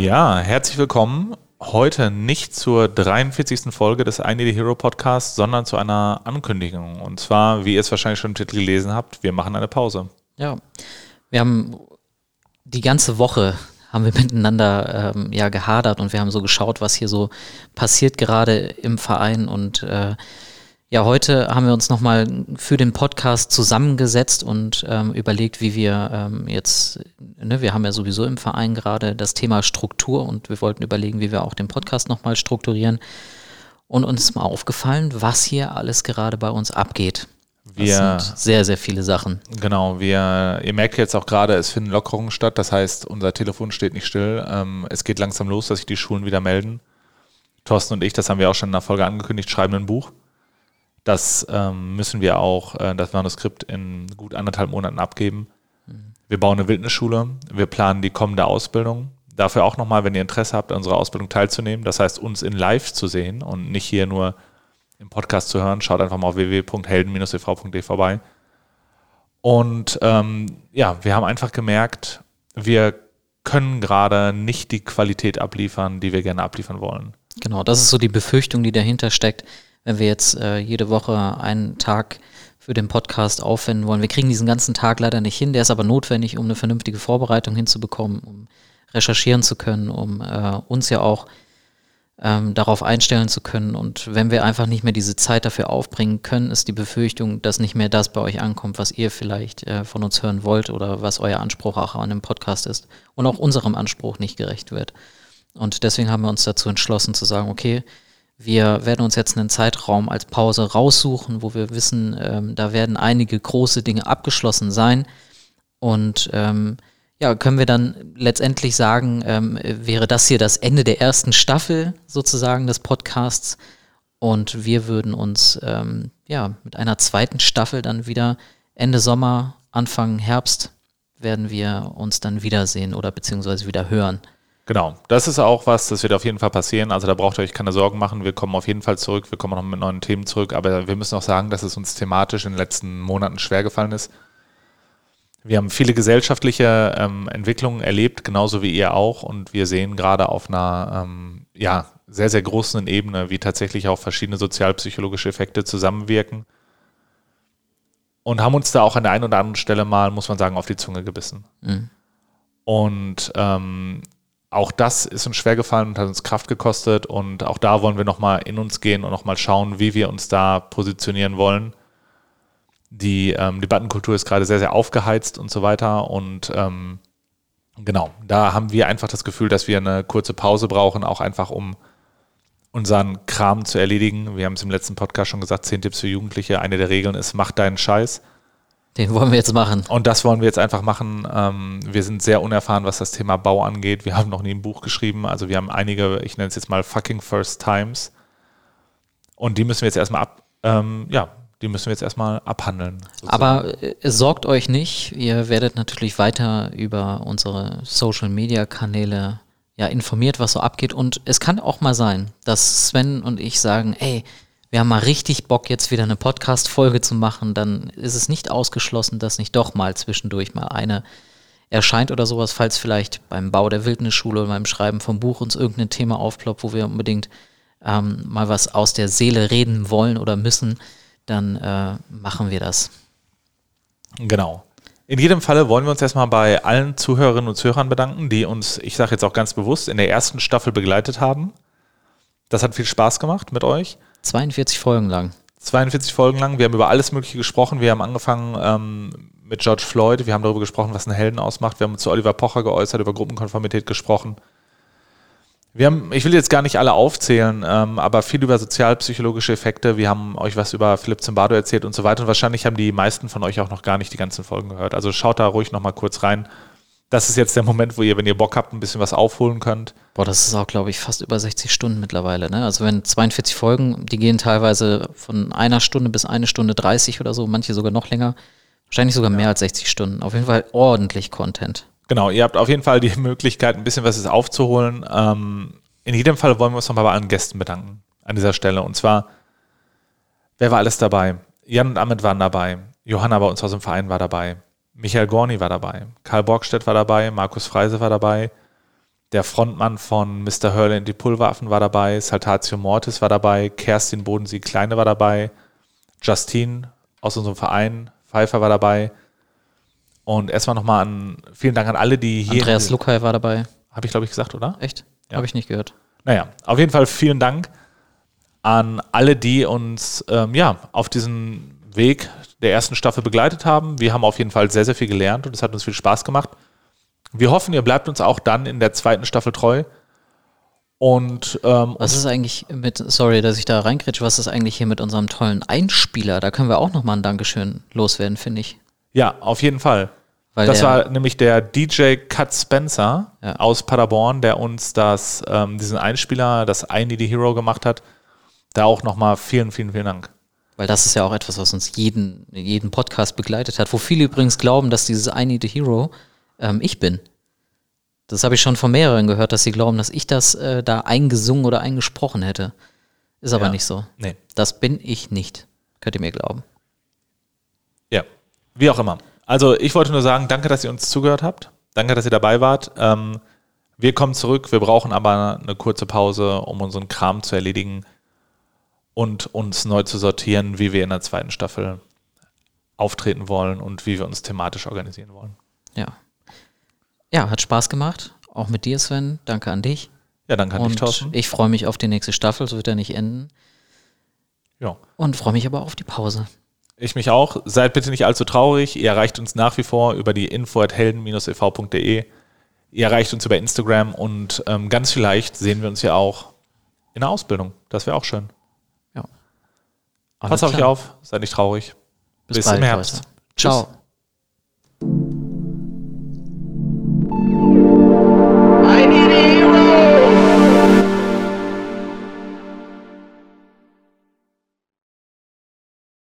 Ja, herzlich willkommen. Heute nicht zur 43. Folge des I Need a Hero Podcasts, sondern zu einer Ankündigung. Und zwar, wie ihr es wahrscheinlich schon im Titel gelesen habt, wir machen eine Pause. Ja, wir haben die ganze Woche haben wir miteinander ähm, ja gehadert und wir haben so geschaut, was hier so passiert gerade im Verein und äh, ja, heute haben wir uns nochmal für den Podcast zusammengesetzt und ähm, überlegt, wie wir ähm, jetzt, ne, wir haben ja sowieso im Verein gerade das Thema Struktur und wir wollten überlegen, wie wir auch den Podcast nochmal strukturieren. Und uns ist mal aufgefallen, was hier alles gerade bei uns abgeht. Wir, das sind sehr, sehr viele Sachen. Genau, wir, ihr merkt jetzt auch gerade, es finden Lockerungen statt. Das heißt, unser Telefon steht nicht still. Ähm, es geht langsam los, dass sich die Schulen wieder melden. Thorsten und ich, das haben wir auch schon in der Folge angekündigt, schreiben ein Buch. Das ähm, müssen wir auch, äh, das Manuskript in gut anderthalb Monaten abgeben. Mhm. Wir bauen eine Wildnisschule. Wir planen die kommende Ausbildung. Dafür auch nochmal, wenn ihr Interesse habt, an unserer Ausbildung teilzunehmen. Das heißt, uns in live zu sehen und nicht hier nur im Podcast zu hören. Schaut einfach mal auf www.helden-ev.de vorbei. Und ähm, ja, wir haben einfach gemerkt, wir können gerade nicht die Qualität abliefern, die wir gerne abliefern wollen. Genau, das ist so die Befürchtung, die dahinter steckt wenn wir jetzt äh, jede Woche einen Tag für den Podcast aufwenden wollen. Wir kriegen diesen ganzen Tag leider nicht hin, der ist aber notwendig, um eine vernünftige Vorbereitung hinzubekommen, um recherchieren zu können, um äh, uns ja auch ähm, darauf einstellen zu können. Und wenn wir einfach nicht mehr diese Zeit dafür aufbringen können, ist die Befürchtung, dass nicht mehr das bei euch ankommt, was ihr vielleicht äh, von uns hören wollt oder was euer Anspruch auch an dem Podcast ist und auch unserem Anspruch nicht gerecht wird. Und deswegen haben wir uns dazu entschlossen zu sagen, okay, wir werden uns jetzt einen Zeitraum als Pause raussuchen, wo wir wissen, ähm, da werden einige große Dinge abgeschlossen sein. Und ähm, ja, können wir dann letztendlich sagen, ähm, wäre das hier das Ende der ersten Staffel sozusagen des Podcasts. Und wir würden uns ähm, ja mit einer zweiten Staffel dann wieder Ende Sommer, Anfang Herbst werden wir uns dann wiedersehen oder beziehungsweise wieder hören. Genau, das ist auch was, das wird auf jeden Fall passieren. Also da braucht ihr euch keine Sorgen machen. Wir kommen auf jeden Fall zurück, wir kommen noch mit neuen Themen zurück, aber wir müssen auch sagen, dass es uns thematisch in den letzten Monaten schwer gefallen ist. Wir haben viele gesellschaftliche ähm, Entwicklungen erlebt, genauso wie ihr auch, und wir sehen gerade auf einer ähm, ja, sehr, sehr großen Ebene, wie tatsächlich auch verschiedene sozialpsychologische Effekte zusammenwirken. Und haben uns da auch an der einen oder anderen Stelle mal, muss man sagen, auf die Zunge gebissen. Mhm. Und ähm, auch das ist uns schwer gefallen und hat uns Kraft gekostet. Und auch da wollen wir nochmal in uns gehen und nochmal schauen, wie wir uns da positionieren wollen. Die ähm, Debattenkultur ist gerade sehr, sehr aufgeheizt und so weiter. Und ähm, genau, da haben wir einfach das Gefühl, dass wir eine kurze Pause brauchen, auch einfach um unseren Kram zu erledigen. Wir haben es im letzten Podcast schon gesagt, 10 Tipps für Jugendliche. Eine der Regeln ist, mach deinen Scheiß. Den wollen wir jetzt machen. Und das wollen wir jetzt einfach machen. Ähm, wir sind sehr unerfahren, was das Thema Bau angeht. Wir haben noch nie ein Buch geschrieben. Also wir haben einige, ich nenne es jetzt mal fucking First Times. Und die müssen wir jetzt erstmal ab, ähm, ja, die müssen wir jetzt erstmal abhandeln. Sozusagen. Aber äh, sorgt euch nicht, ihr werdet natürlich weiter über unsere Social Media Kanäle ja informiert, was so abgeht. Und es kann auch mal sein, dass Sven und ich sagen, ey, wir haben mal richtig Bock, jetzt wieder eine Podcast-Folge zu machen, dann ist es nicht ausgeschlossen, dass nicht doch mal zwischendurch mal eine erscheint oder sowas, falls vielleicht beim Bau der Wildnisschule oder beim Schreiben vom Buch uns irgendein Thema aufploppt, wo wir unbedingt ähm, mal was aus der Seele reden wollen oder müssen, dann äh, machen wir das. Genau. In jedem Falle wollen wir uns erstmal bei allen Zuhörerinnen und Zuhörern bedanken, die uns, ich sage jetzt auch ganz bewusst, in der ersten Staffel begleitet haben. Das hat viel Spaß gemacht mit euch. 42 Folgen lang. 42 Folgen lang. Wir haben über alles Mögliche gesprochen. Wir haben angefangen ähm, mit George Floyd. Wir haben darüber gesprochen, was einen Helden ausmacht. Wir haben zu Oliver Pocher geäußert, über Gruppenkonformität gesprochen. Wir haben, ich will jetzt gar nicht alle aufzählen, ähm, aber viel über sozialpsychologische Effekte. Wir haben euch was über Philipp Zimbardo erzählt und so weiter. Und wahrscheinlich haben die meisten von euch auch noch gar nicht die ganzen Folgen gehört. Also schaut da ruhig nochmal kurz rein das ist jetzt der Moment, wo ihr, wenn ihr Bock habt, ein bisschen was aufholen könnt. Boah, das ist auch, glaube ich, fast über 60 Stunden mittlerweile. Ne? Also wenn 42 Folgen, die gehen teilweise von einer Stunde bis eine Stunde 30 oder so, manche sogar noch länger. Wahrscheinlich sogar ja. mehr als 60 Stunden. Auf jeden Fall ordentlich Content. Genau, ihr habt auf jeden Fall die Möglichkeit, ein bisschen was aufzuholen. Ähm, in jedem Fall wollen wir uns nochmal bei allen Gästen bedanken an dieser Stelle. Und zwar, wer war alles dabei? Jan und Amit waren dabei. Johanna bei uns aus dem Verein war dabei. Michael Gorni war dabei, Karl Borgstedt war dabei, Markus Freise war dabei, der Frontmann von Mr. Hurley und die Pulveraffen war dabei, Saltatio Mortis war dabei, Kerstin Bodensee Kleine war dabei, Justine aus unserem Verein, Pfeiffer war dabei. Und erstmal nochmal an, vielen Dank an alle, die hier. Andreas Lukai war dabei. Habe ich, glaube ich, gesagt, oder? Echt? Ja. Habe ich nicht gehört. Naja, auf jeden Fall vielen Dank an alle, die uns ähm, ja, auf diesen Weg der ersten Staffel begleitet haben. Wir haben auf jeden Fall sehr, sehr viel gelernt und es hat uns viel Spaß gemacht. Wir hoffen, ihr bleibt uns auch dann in der zweiten Staffel treu. Und ähm, Was ist eigentlich mit, sorry, dass ich da reinkretsche, was ist eigentlich hier mit unserem tollen Einspieler? Da können wir auch nochmal ein Dankeschön loswerden, finde ich. ja, auf jeden Fall. Weil das war nämlich der DJ Cut Spencer Ja. aus Paderborn, der uns das, ähm, diesen Einspieler, das I Need a Hero gemacht hat. Da auch nochmal vielen, vielen, vielen Dank. Weil das ist ja auch etwas, was uns jeden, jeden Podcast begleitet hat. Wo viele übrigens glauben, dass dieses I Need a Hero ähm, ich bin. Das habe ich schon von mehreren gehört, dass sie glauben, dass ich das äh, da eingesungen oder eingesprochen hätte. Ist aber Ja. nicht so. Nee. Das bin ich nicht. Könnt ihr mir glauben. Ja, wie auch immer. Also ich wollte nur sagen, danke, dass ihr uns zugehört habt. Danke, dass ihr dabei wart. Ähm, wir kommen zurück. Wir brauchen aber eine kurze Pause, um unseren Kram zu erledigen und uns neu zu sortieren, wie wir in der zweiten Staffel auftreten wollen und wie wir uns thematisch organisieren wollen. Ja. Ja, hat Spaß gemacht. Auch mit dir, Sven. Danke an dich. Ja, danke an dich, Und Thorsten. ich freue mich auf die nächste Staffel, so wird er nicht enden. Ja. Und freue mich aber auf die Pause. Ich mich auch. Seid bitte nicht allzu traurig. Ihr erreicht uns nach wie vor über die info at helden-ev.de. Ihr erreicht uns über Instagram und ähm, ganz vielleicht sehen wir uns ja auch in der Ausbildung. Das wäre auch schön. Ja. Pass auf euch auf, seid nicht traurig. Bis, Bis bald, im Herbst. Leute. Ciao.